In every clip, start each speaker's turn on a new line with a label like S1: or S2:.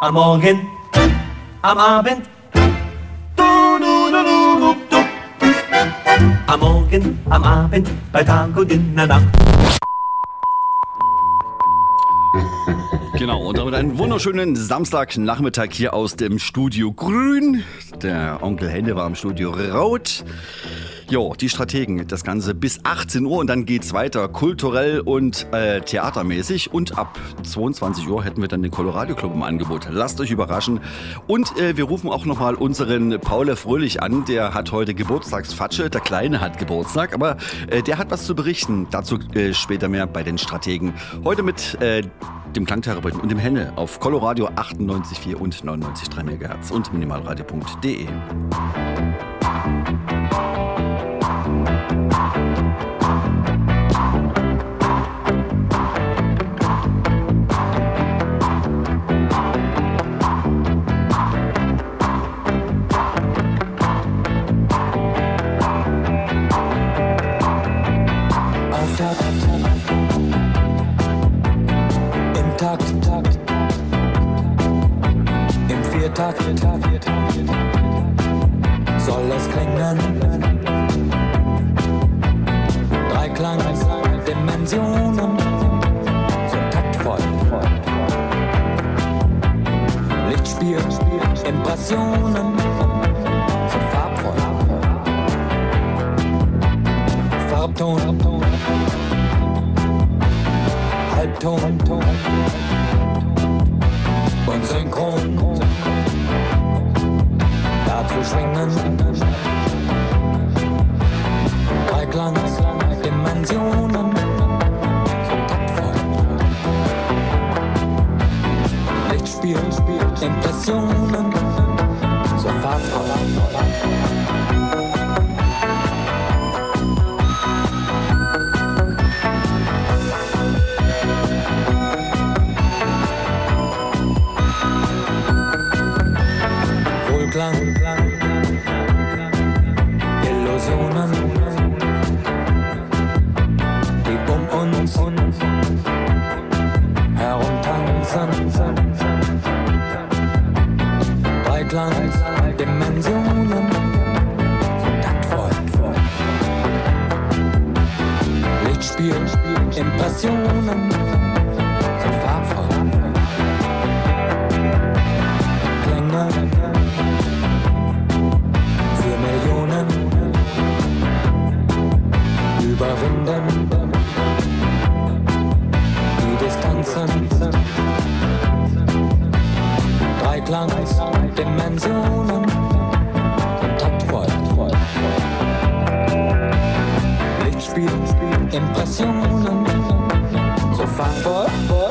S1: Am Morgen, am Abend, du, du, du, du, du, du. Am Morgen, am Abend, bei Tag und in der Nacht.
S2: Genau, und damit einen wunderschönen Samstagnachmittag hier aus dem Studio Grün. Der Onkel Henne war im Studio Rot. Jo, die Strategen, das Ganze bis 18 Uhr und dann geht's weiter, kulturell und äh, theatermäßig. Und ab 22 Uhr hätten wir dann den Colorado Club im Angebot. Lasst euch überraschen. Und äh, wir rufen auch nochmal unseren Paul Fröhlich an, der hat heute Geburtstagsfatsche. Der Kleine hat Geburtstag, aber äh, der hat was zu berichten. Dazu äh, später mehr bei den Strategen. Heute mit äh, dem Klangtherapeuten und dem Henne auf Coloradio 98,4 und 99,3 MHz und minimalradio.de.
S3: Viertakt soll es klingen. Dreiklang, Dimensionen, so taktvoll. Lichtspiel, Impressionen, so farbvoll. Farbton, Halbton und Synchron. Dazu Impressionen, so farbvoll. Klänge für Millionen überwinden die Distanzen. Dreiklangs, Dimensionen. Lichtspiel, Impressionen, four, four.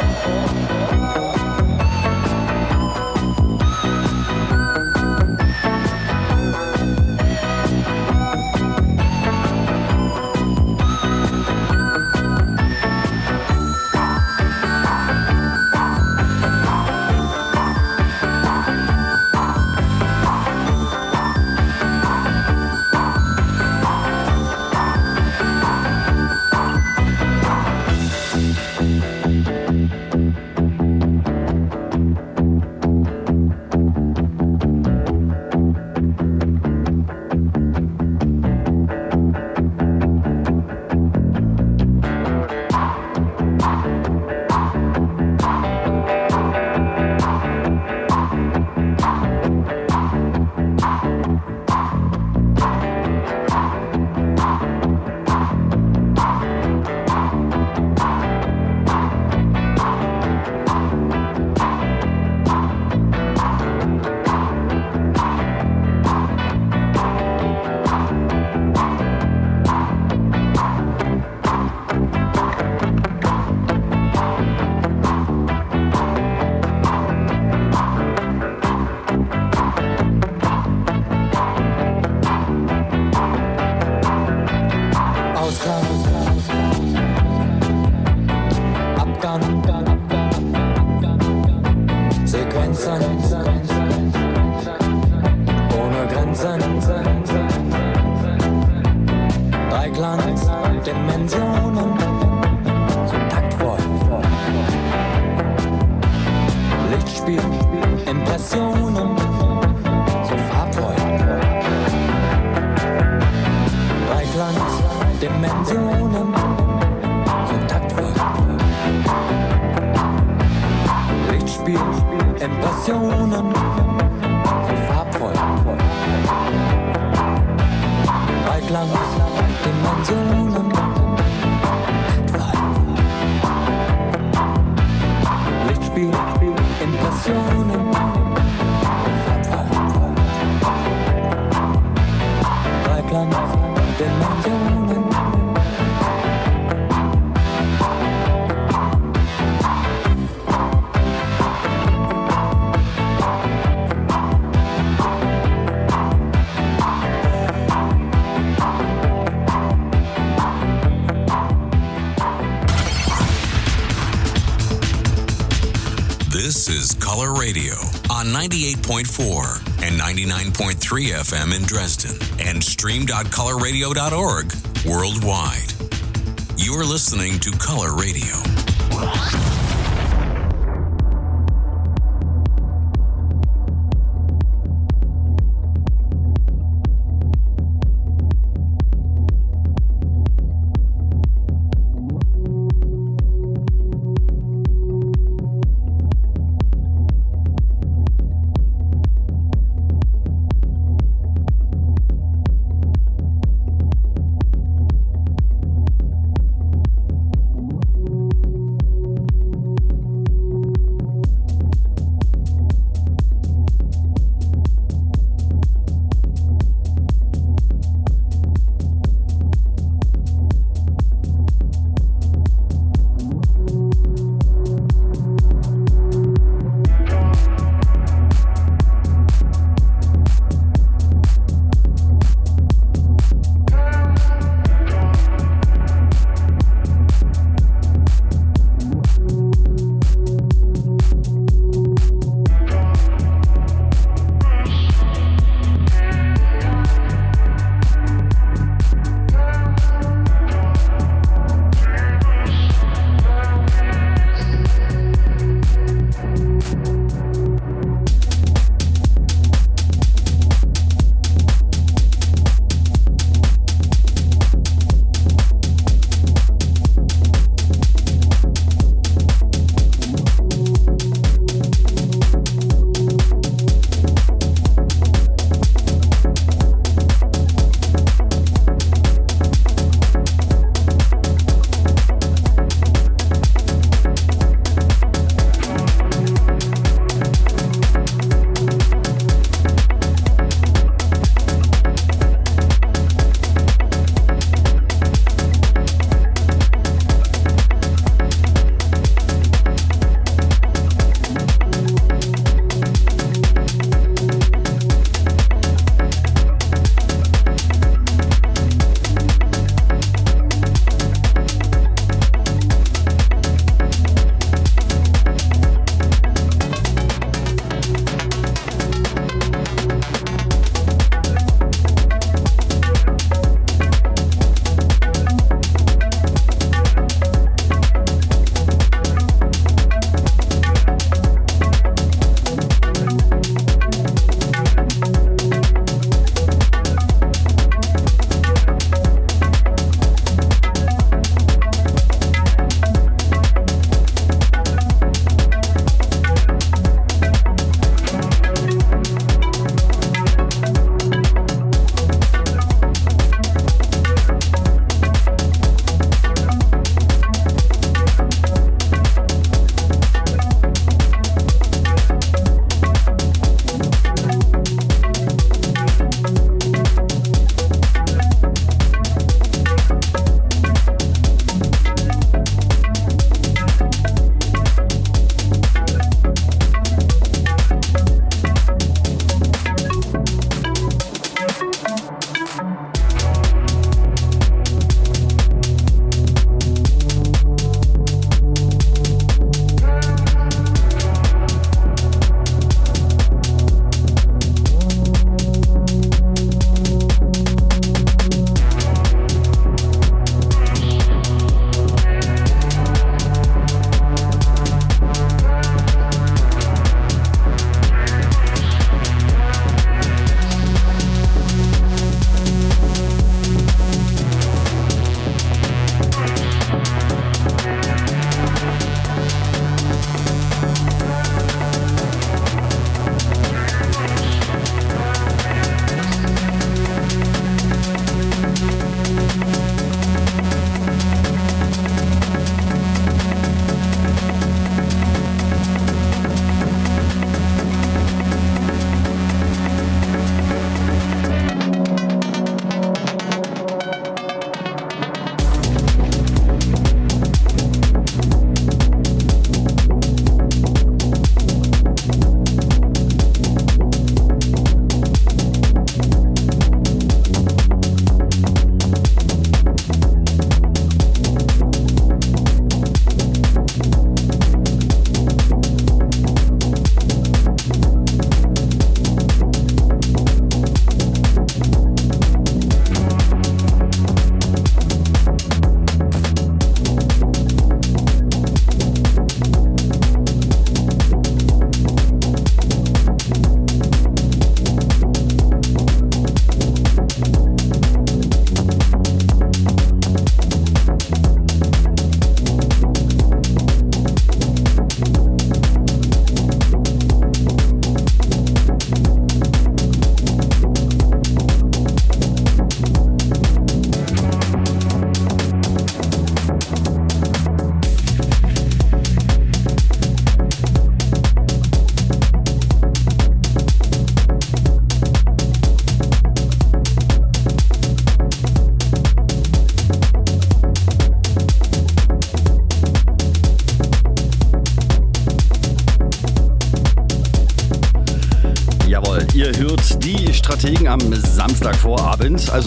S3: Lichtspiel, Impressionen, farbvoll.
S4: Is Color Radio on 98.4 and 99.3 FM in Dresden and stream.colorradio.org worldwide. You're listening to Color Radio.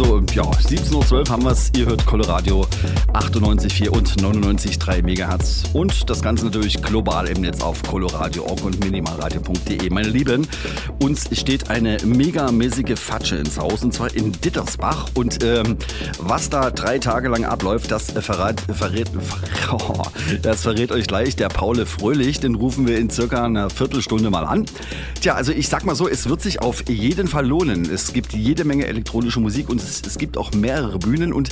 S2: Also ja, 17.12 Uhr haben wir es. Ihr hört Coloradio 98,4 und 99,3 MHz. Und das Ganze natürlich global im Netz auf coloradio.org und minimalradio.de. Meine Lieben, uns steht eine megamäßige Fatsche ins Haus und zwar in Dittersbach. Und ähm, was da drei Tage lang abläuft, das verrät, verrät, oh, das verrät euch gleich der Paul Fröhlich. Den rufen wir in circa einer Viertelstunde mal an. Tja, also ich sag mal so, es wird sich auf jeden Fall lohnen. Es gibt jede Menge elektronische Musik und es, es gibt auch mehrere Bühnen und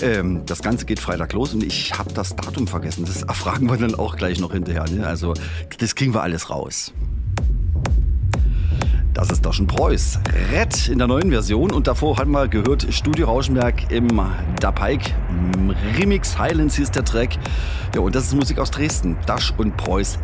S2: ähm, das Ganze geht Freitag los und ich habe das Datum vergessen. Das erfragen wir dann auch gleich noch hinterher. Ne? Also das kriegen wir alles raus. Das ist doch schon Preuß. Red in der neuen Version und davor hatten wir gehört Studio Rauschenberg im Da Pike Remix Highlands hieß der Track. Ja, und das ist Musik aus Dresden. Dash und Preuß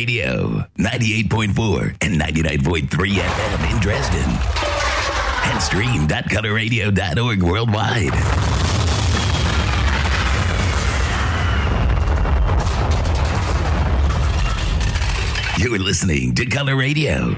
S5: Radio, 98.4 and 99.3 FM in Dresden. And stream.colorradio.org worldwide. You're listening to Color Radio.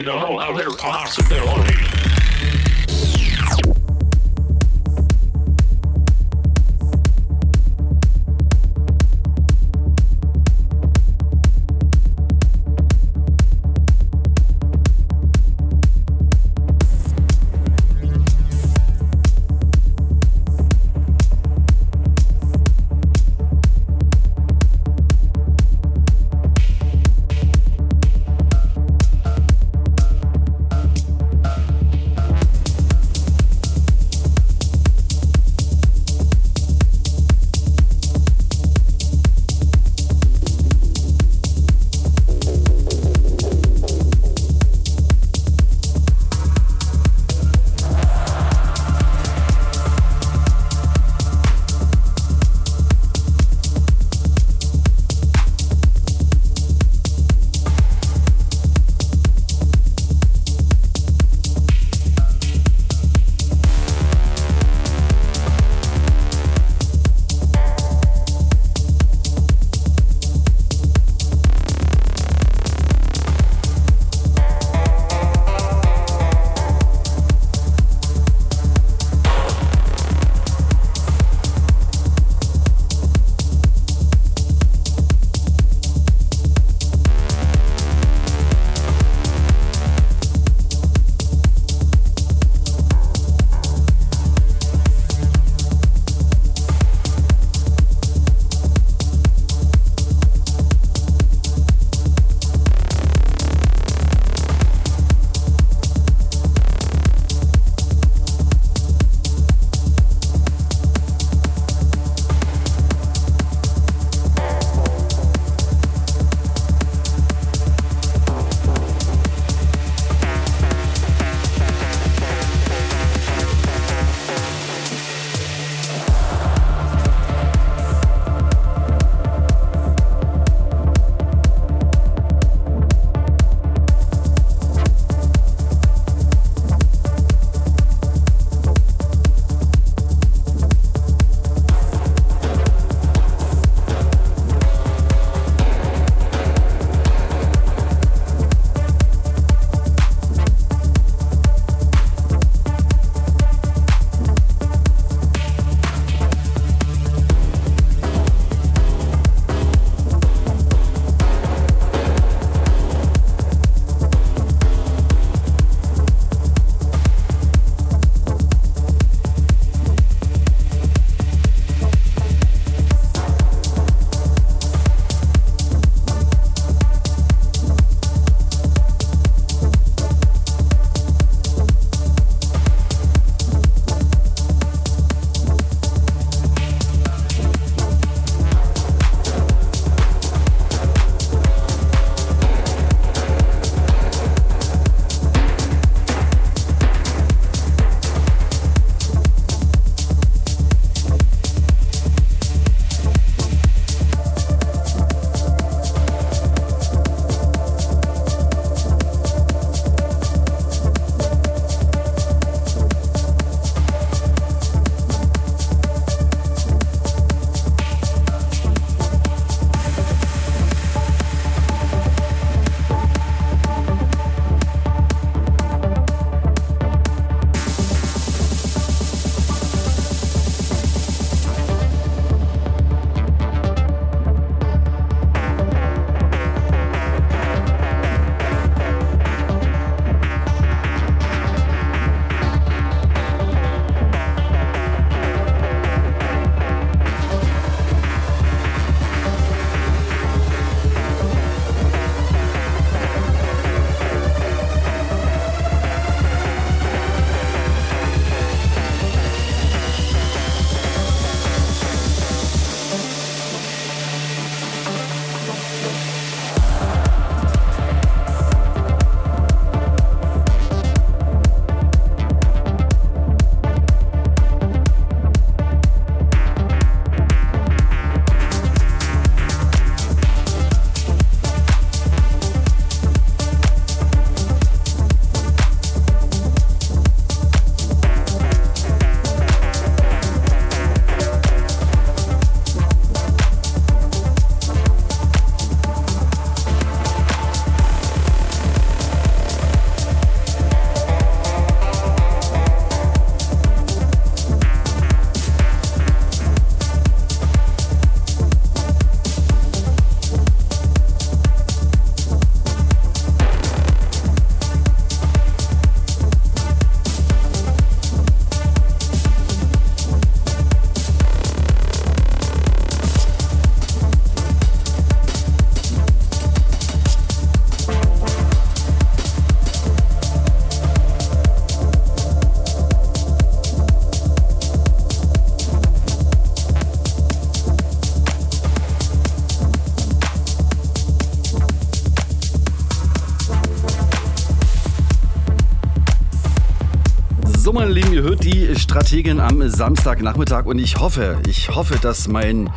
S2: Strategin am Samstagnachmittag und ich hoffe, ich hoffe, dass mein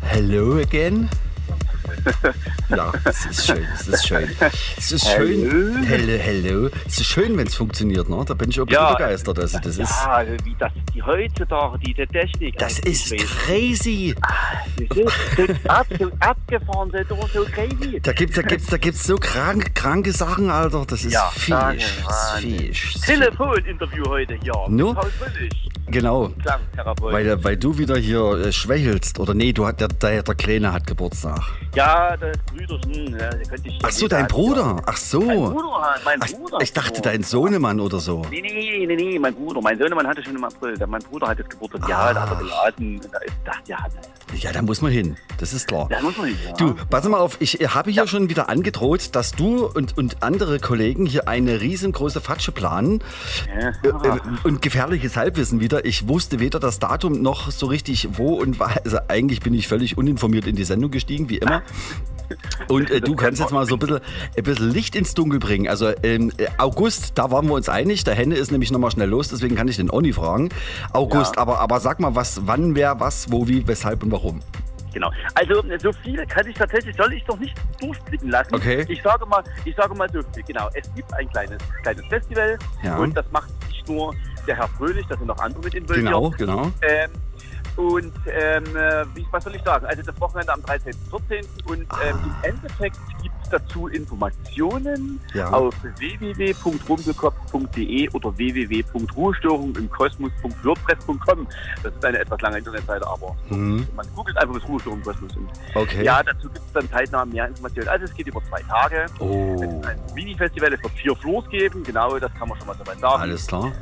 S2: Hello again. Ja, es ist schön, es ist schön. Es ist schön. Hello, hello. Es ist schön, wenn es funktioniert, ne? Da bin ich auch
S6: Ja.
S2: begeistert. Also, das ist,
S6: Ja, wie das die heutzutage, diese Technik.
S2: das
S6: also,
S2: ist crazy.
S6: nicht, so, so, ab, so abgefahren, so, crazy.
S2: Da gibt's, da gibt's, da gibt's so krank, kranke Sachen, Alter. Das ist
S6: Ja,
S2: fies.
S6: Wahnsinn,
S2: Das ist.
S6: Telefoninterview heute hier.
S2: No?
S6: Paul Fröhlich, Klangtherapeut.
S2: Weil, weil du wieder hier äh, schwächelst. Oder nee, du hat, der, der, der Kleine hat Geburtstag.
S6: Ja, das Brüderchen, ja, der könnte ich
S2: Ach so, dein Bruder. Ach so.
S6: Mein Bruder, hat- mein
S2: Ach,
S6: Bruder.
S2: ich dachte, dein Sohnemann oder so.
S6: Nee, nee, nee, nee, mein Bruder. Mein Sohnemann hatte schon im April. Mein Bruder hat jetzt Geburtstag. Ja, da hat er geladen. Da ist, dachte, ja,
S2: Ja, da muss man hin. Das ist klar.
S6: da muss man nicht. Ja.
S2: Du, pass mal auf, ich habe hier schon wieder angedroht, dass du und, und andere Kollegen hier eine riesengroße Fatsche planen.
S6: Ja.
S2: Äh, äh, und gefährliches Halbwissen wieder. Ich wusste weder das Datum noch so richtig wo und war. Also eigentlich bin ich völlig uninformiert in die Sendung gestiegen, wie immer. Und äh, du kannst jetzt mal so ein bisschen, ein bisschen Licht ins Dunkel bringen. Also ähm, äh, August, da waren wir uns einig. Der Henne ist nämlich nochmal schnell los, deswegen kann ich den Oni fragen. August,
S6: Ja.
S2: aber, aber sag mal, was, wann, wer, was, wo, wie, weshalb und warum.
S6: Genau. Also so viel kann ich tatsächlich, soll ich doch nicht durchblicken lassen.
S2: Okay.
S6: Ich sage mal, ich sage mal so viel. Genau. Es gibt ein kleines, kleines Festival
S2: Ja.
S6: und das macht nicht nur der Herr Fröhlich, da sind noch andere mit involviert.
S2: Genau, genau.
S6: Ähm, und ähm, äh, wie, was soll ich sagen? Also das Wochenende am 13. 14. Und ähm, im Endeffekt gibt es dazu Informationen
S2: Ja.
S6: auf www.rumgelkopf.de oder www.ruhestörungimkosmos.wordpress.com. Das ist eine etwas lange Internetseite, aber
S2: Mhm.
S6: man googelt einfach das Ruhestörung im Kosmos. Und
S2: Okay.
S6: ja, dazu gibt es dann zeitnah mehr Informationen. Also es geht über zwei Tage. Es
S2: Oh,
S6: ist ein Mini-Festival, es wird vier Floors geben, genau, das kann man schon mal so weit sagen.
S2: alles klar.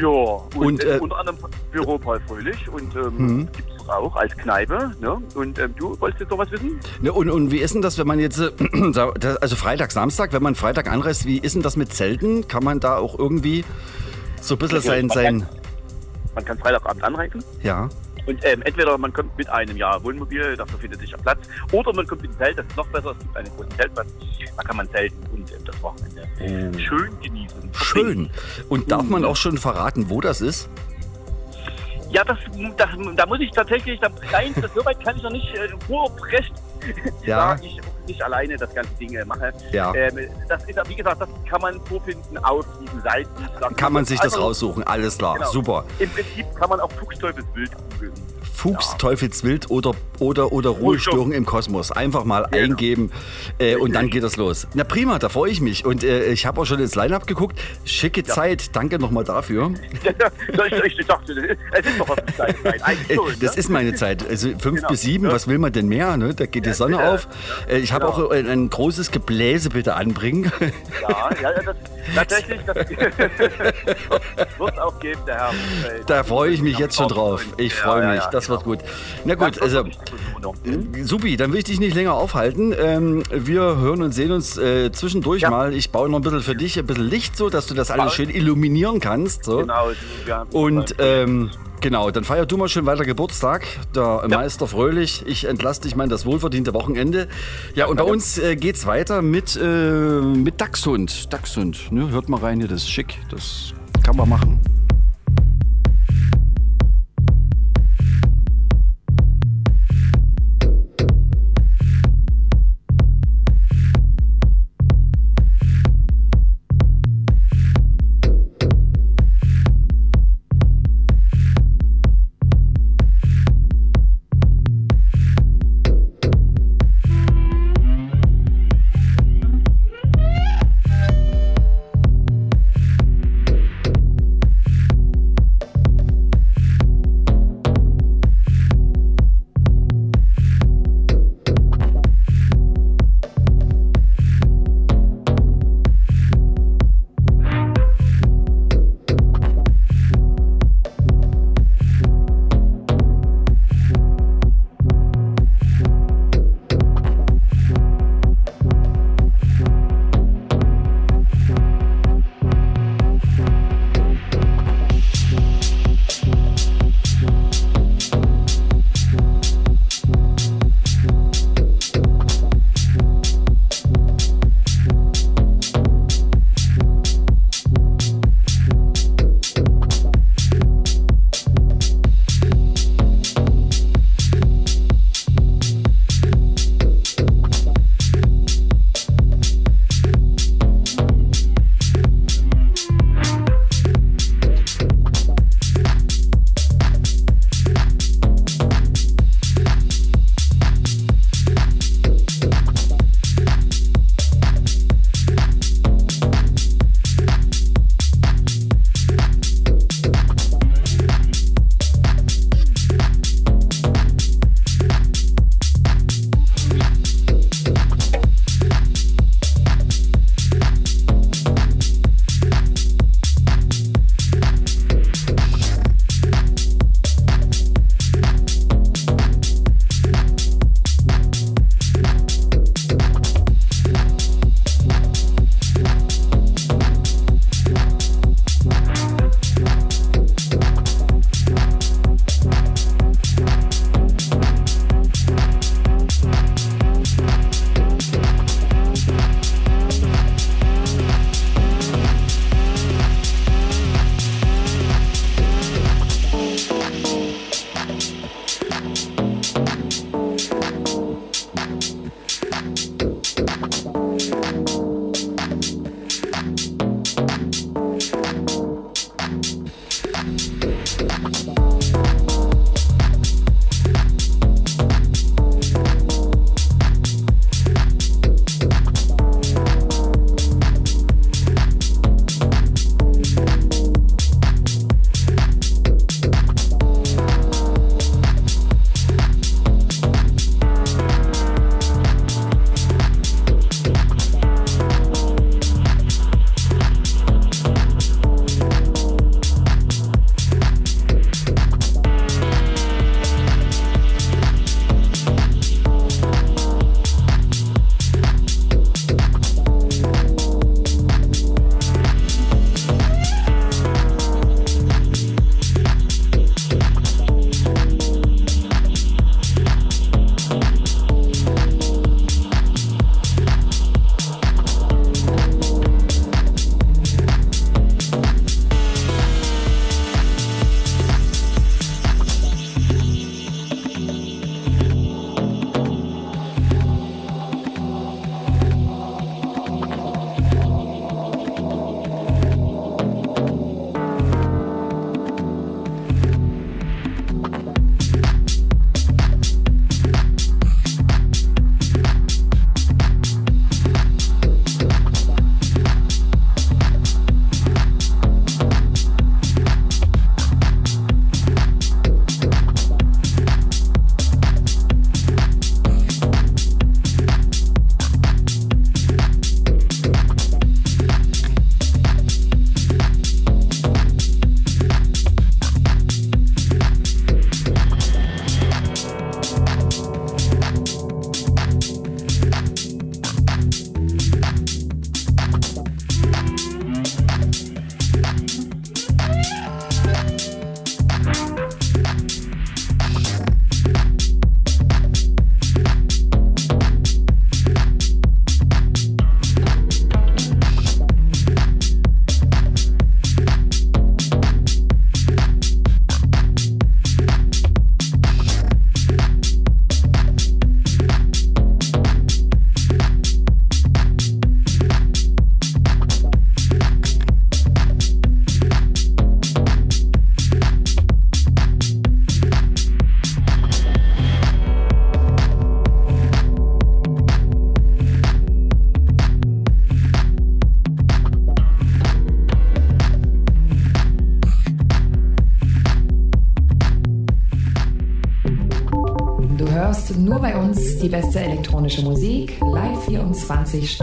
S6: Ja, und,
S2: Und,
S6: äh, unter anderem Büro Paul Fröhlich und ähm,
S2: Mhm.
S6: gibt es auch als Kneipe. Ne? Und ähm, du wolltest jetzt noch was wissen?
S2: Ne, und, und wie ist denn das, wenn man jetzt, äh, also Freitag, Samstag, wenn man Freitag anreist, wie ist denn das mit Zelten? Kann man da auch irgendwie so ein bisschen sein, sein,
S6: Man kann Freitagabend anreisen.
S2: ja,
S6: Und ähm, entweder man kommt mit einem ja, Wohnmobil, dafür findet sich ein Platz, oder man kommt mit einem Zelt, das ist noch besser, es gibt einen großen Zeltplatz, da kann man zelten und ähm, das Wochenende schön genießen.
S2: Oh. schön. Und darf man auch schon verraten, wo das ist?
S6: Ja, das, das, da muss ich tatsächlich, da, nein, das, soweit kann ich noch nicht äh, vorprecht
S2: Ja.
S6: ich nicht alleine das ganze Ding äh, mache.
S2: Ja.
S6: Ähm, das ist, wie gesagt, das kann man vorfinden auf diesen Seiten.
S2: Kann man sich das
S6: einfach-
S2: raussuchen, alles klar,
S6: Genau.
S2: super.
S6: Im Prinzip kann man auch Fuchsteufelswild googeln.
S2: Fuchs, Teufelswild oder, oder, oder Ruhestörung im Kosmos. Einfach mal
S6: Genau.
S2: eingeben äh, und dann geht das los. Na prima, da freue ich mich. Und äh, ich habe auch schon ins Line-Up geguckt. Schicke Zeit, danke nochmal dafür.
S6: Soll ich, ich dachte, es ist doch was die Zeit. Nein, eigentlich
S2: Äh,
S6: schon.
S2: Das
S6: ne?
S2: ist meine Zeit. Also fünf
S6: Genau.
S2: bis sieben,
S6: Ja.
S2: was will man denn mehr? Ne? Da geht die Sonne auf. Äh, Ich habe
S6: Genau.
S2: auch ein, ein großes Gebläse bitte anbringen.
S6: Ja, ja, das, tatsächlich, das wird auch geben, der Herr. äh,
S2: Da freue ich mich jetzt schon drauf. Ich freue mich, das
S6: genau.
S2: wird gut. Na gut, also
S6: Hm?
S2: Supi, dann will ich dich nicht länger aufhalten. Ähm, wir hören und sehen uns äh, zwischendurch mal. Ich baue noch ein bisschen für dich ein bisschen Licht so, dass du das alles schön illuminieren kannst. So.
S6: Genau.
S2: Und ähm, genau, dann feier du mal schön weiter Geburtstag. Der Meister Fröhlich. Ich entlasse dich mal in das wohlverdiente Wochenende. Ja, und bei uns äh, geht's weiter mit, äh, mit Dachshund. Dachshund, ne? Hört mal rein hier, das ist schick. Das kann man machen.
S7: 20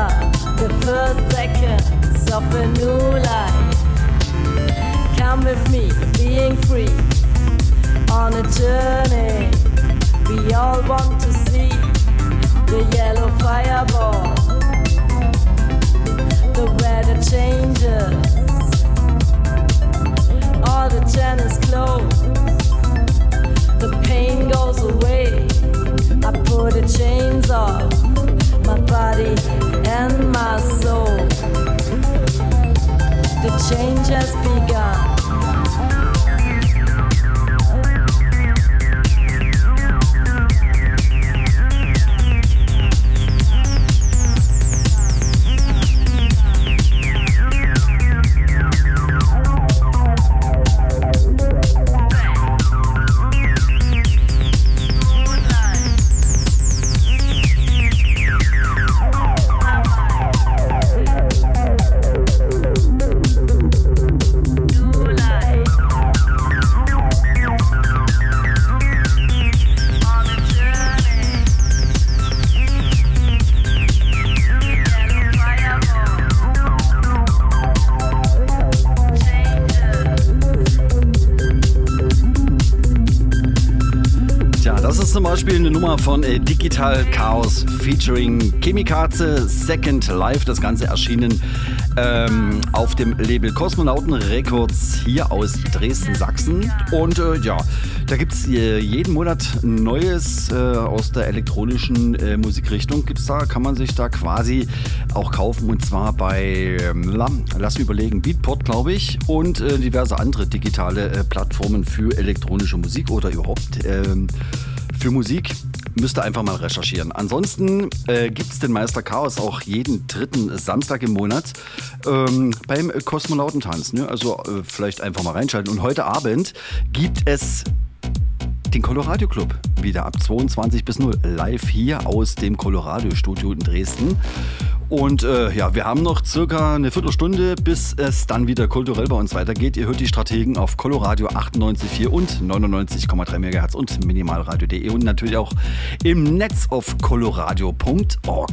S7: are the first seconds of a new life. Come with me, being free, on a journey. We all want to see the yellow fireball, the weather changes, all the channels close, the pain goes away. I put the chains off my body and my soul. The change has begun.
S2: Ist zum Beispiel eine Nummer von äh, Digital Chaos featuring Chemikaze Second Life. Das Ganze erschienen ähm, auf dem Label Kosmonauten Records hier aus Dresden-Sachsen. Und äh, ja, da gibt es äh, jeden Monat Neues äh, aus der elektronischen äh, Musikrichtung. Gibt's da, kann man sich da quasi auch kaufen. Und zwar bei, ähm, la- lass mich überlegen, Beatport, glaube ich, und äh, diverse andere digitale Plattformen für elektronische Musik oder überhaupt ähm, für Musik. Müsst ihr einfach mal recherchieren. Ansonsten äh, gibt es den Meister Chaos auch jeden dritten Samstag im Monat ähm, beim Kosmonautentanz. Ne? Also äh, vielleicht einfach mal reinschalten. Und heute Abend gibt es den Colorado Club wieder ab 22 bis 0 live hier aus dem Colorado Studio in Dresden. Und äh, ja, wir haben noch circa eine Viertelstunde, bis es dann wieder kulturell bei uns weitergeht. Ihr hört die Strategen auf Coloradio 98,4 und 99,3 MHz und minimalradio.de und natürlich auch im Netz auf coloradio.org.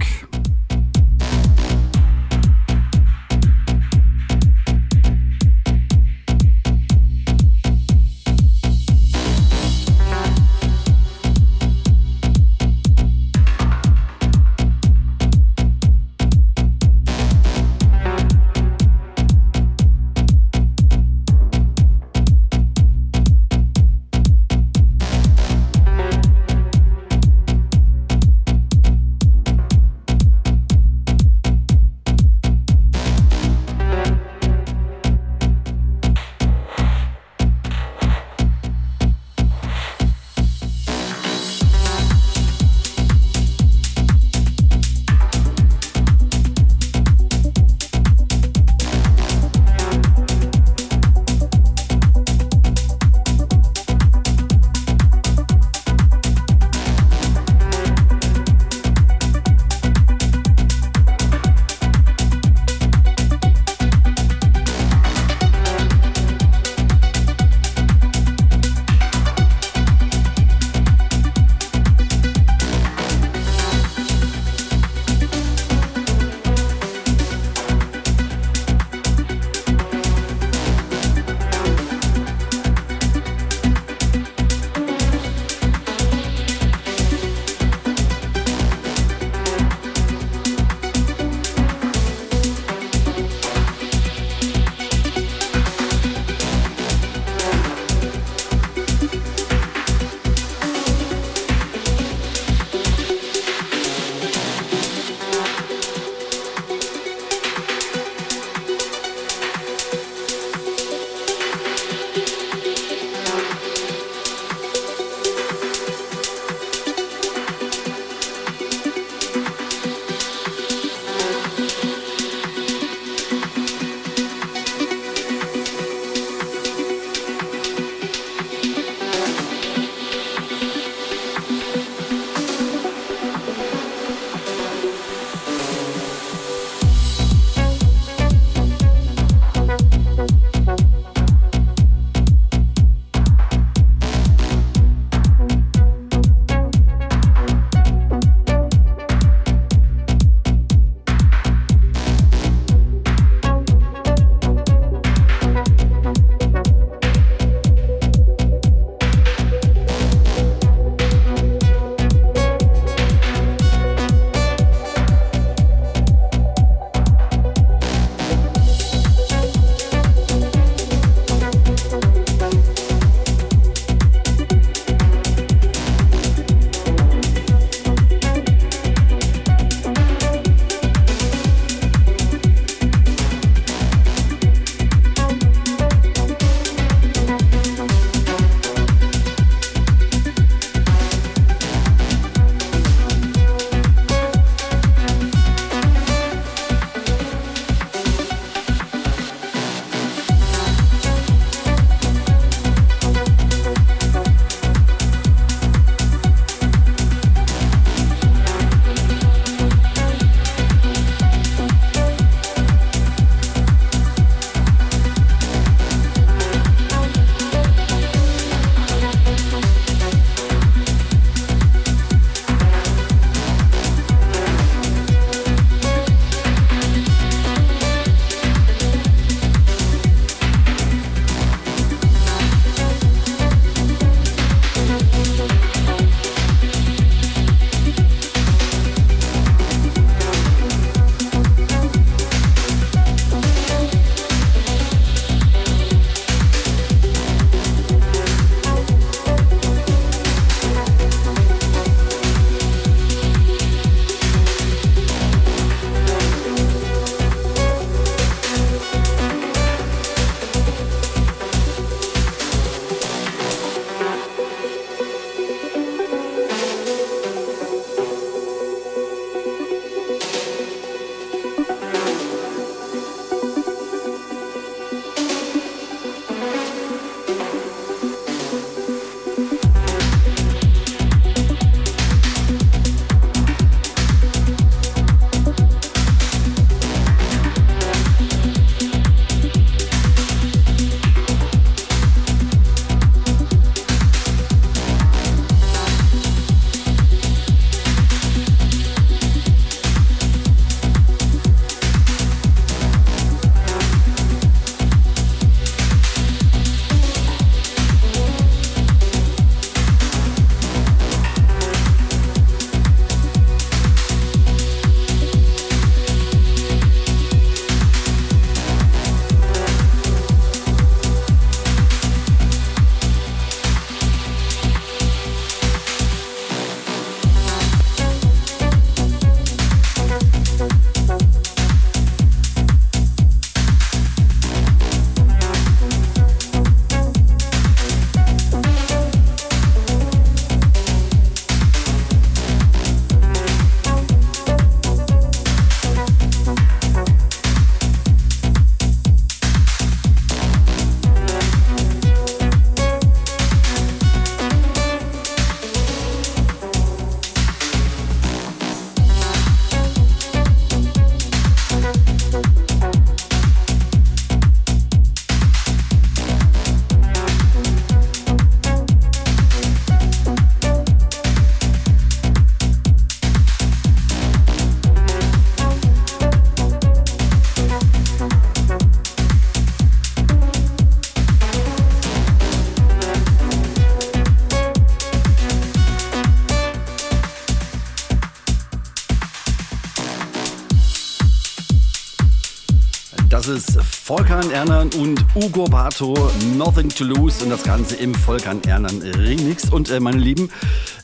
S2: Ernan und Ugo Bato, Nothing to Lose und das Ganze im Volkan Ernan Remix. Und äh, meine Lieben,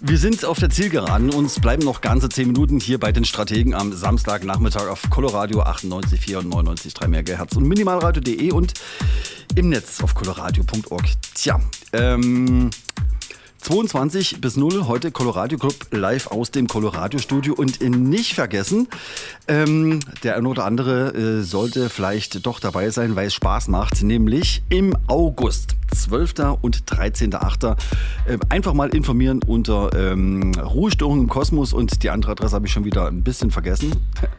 S2: wir sind auf der Zielgeraden. Uns bleiben noch ganze 10 Minuten hier bei den Strategen am Samstagnachmittag auf Coloradio 98,4 und 99,3 MHz und minimalradio.de und im Netz auf coloradio.org. Tja, ähm, 22 bis 0, heute Colorado Club live aus dem Colorado Studio und nicht vergessen, ähm, der eine oder andere äh, sollte vielleicht doch dabei sein, weil es Spaß macht, nämlich im August. 12. und 13.8. Äh, einfach mal informieren unter ähm, Ruhestörung im Kosmos und die andere Adresse habe ich schon wieder ein bisschen vergessen.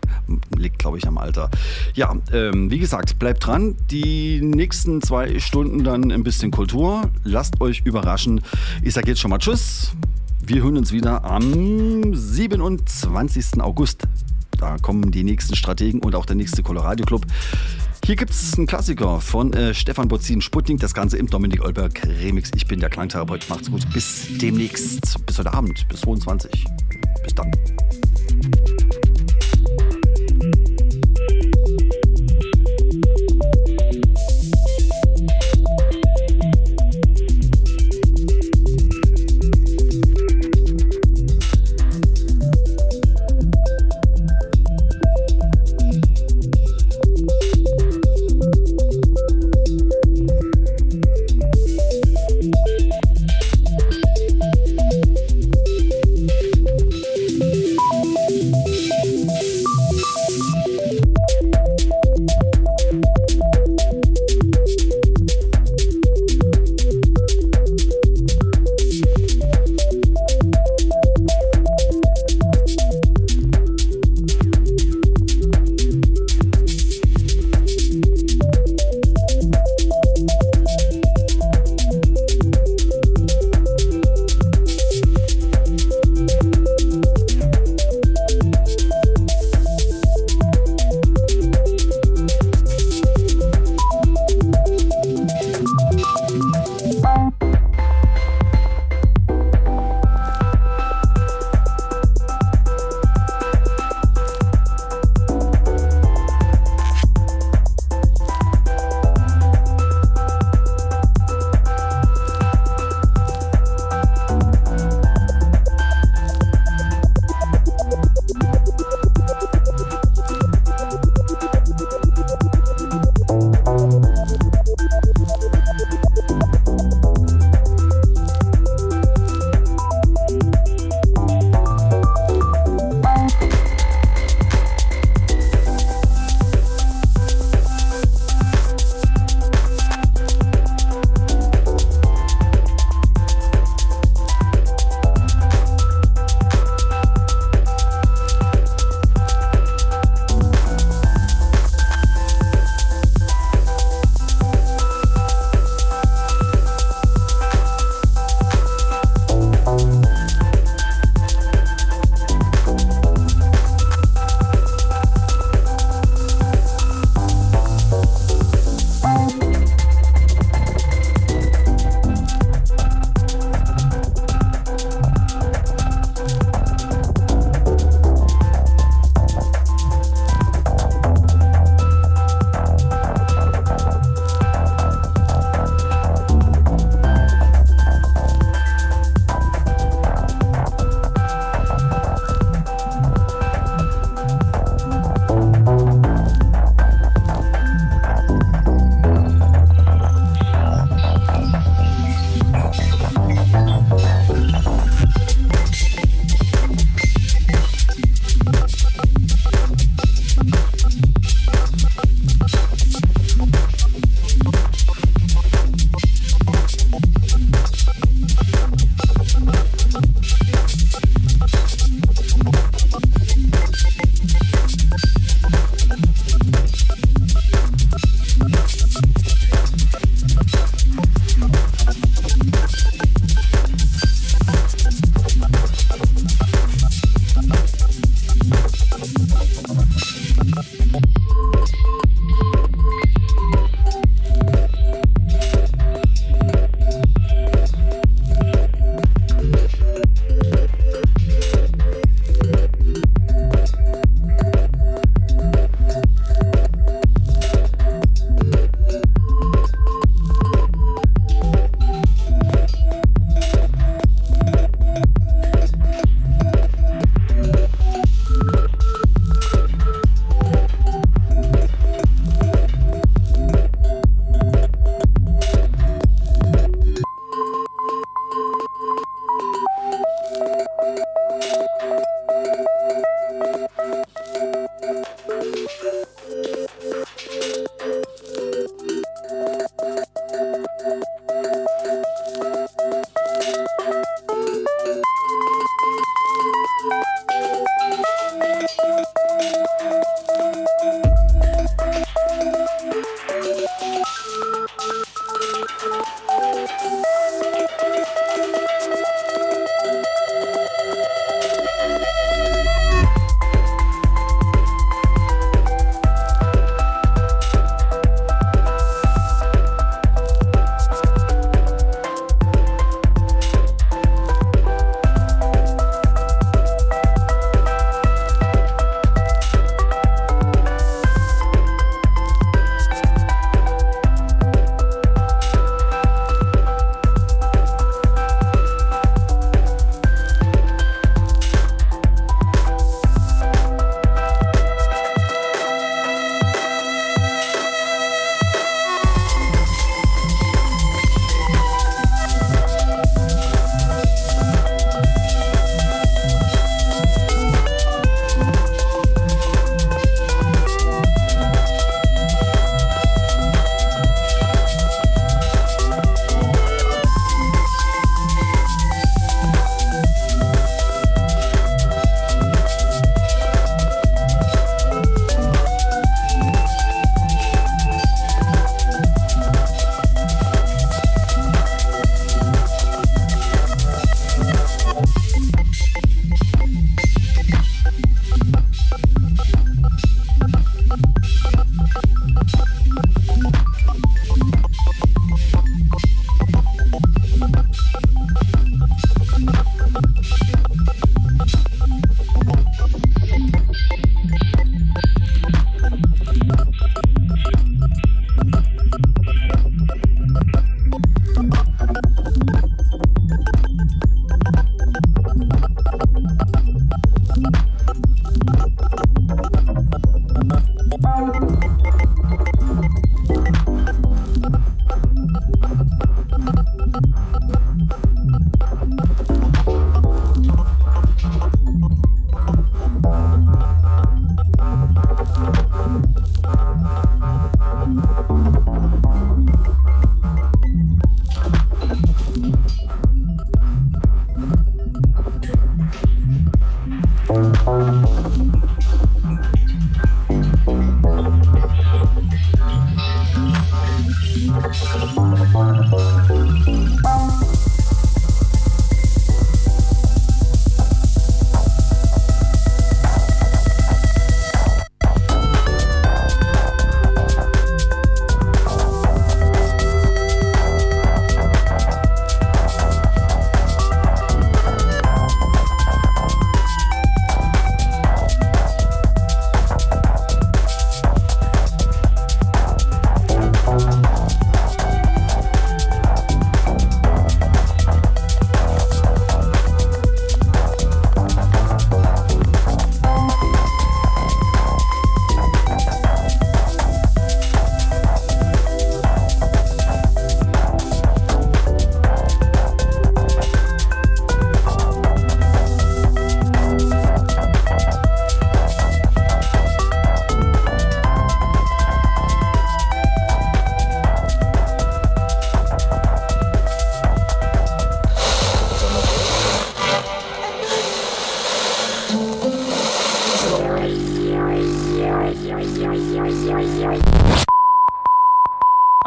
S2: Liegt, glaube ich, am Alter. Ja, ähm, wie gesagt, bleibt dran. Die nächsten zwei Stunden dann ein bisschen Kultur. Lasst euch überraschen. Ich sage jetzt schon mal Tschüss. Wir hören uns wieder am 27. August. Da kommen die nächsten Strategen und auch der nächste Colorado Club. Hier gibt es einen Klassiker von äh, Stefan Bozin, Sputnik, das Ganze im Dominik Olberg Remix. Ich bin der Klangtherapeut. Macht's gut. Bis demnächst. Bis heute Abend. Bis 22. Bis dann.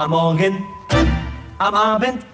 S1: Am Morgen, am Abend.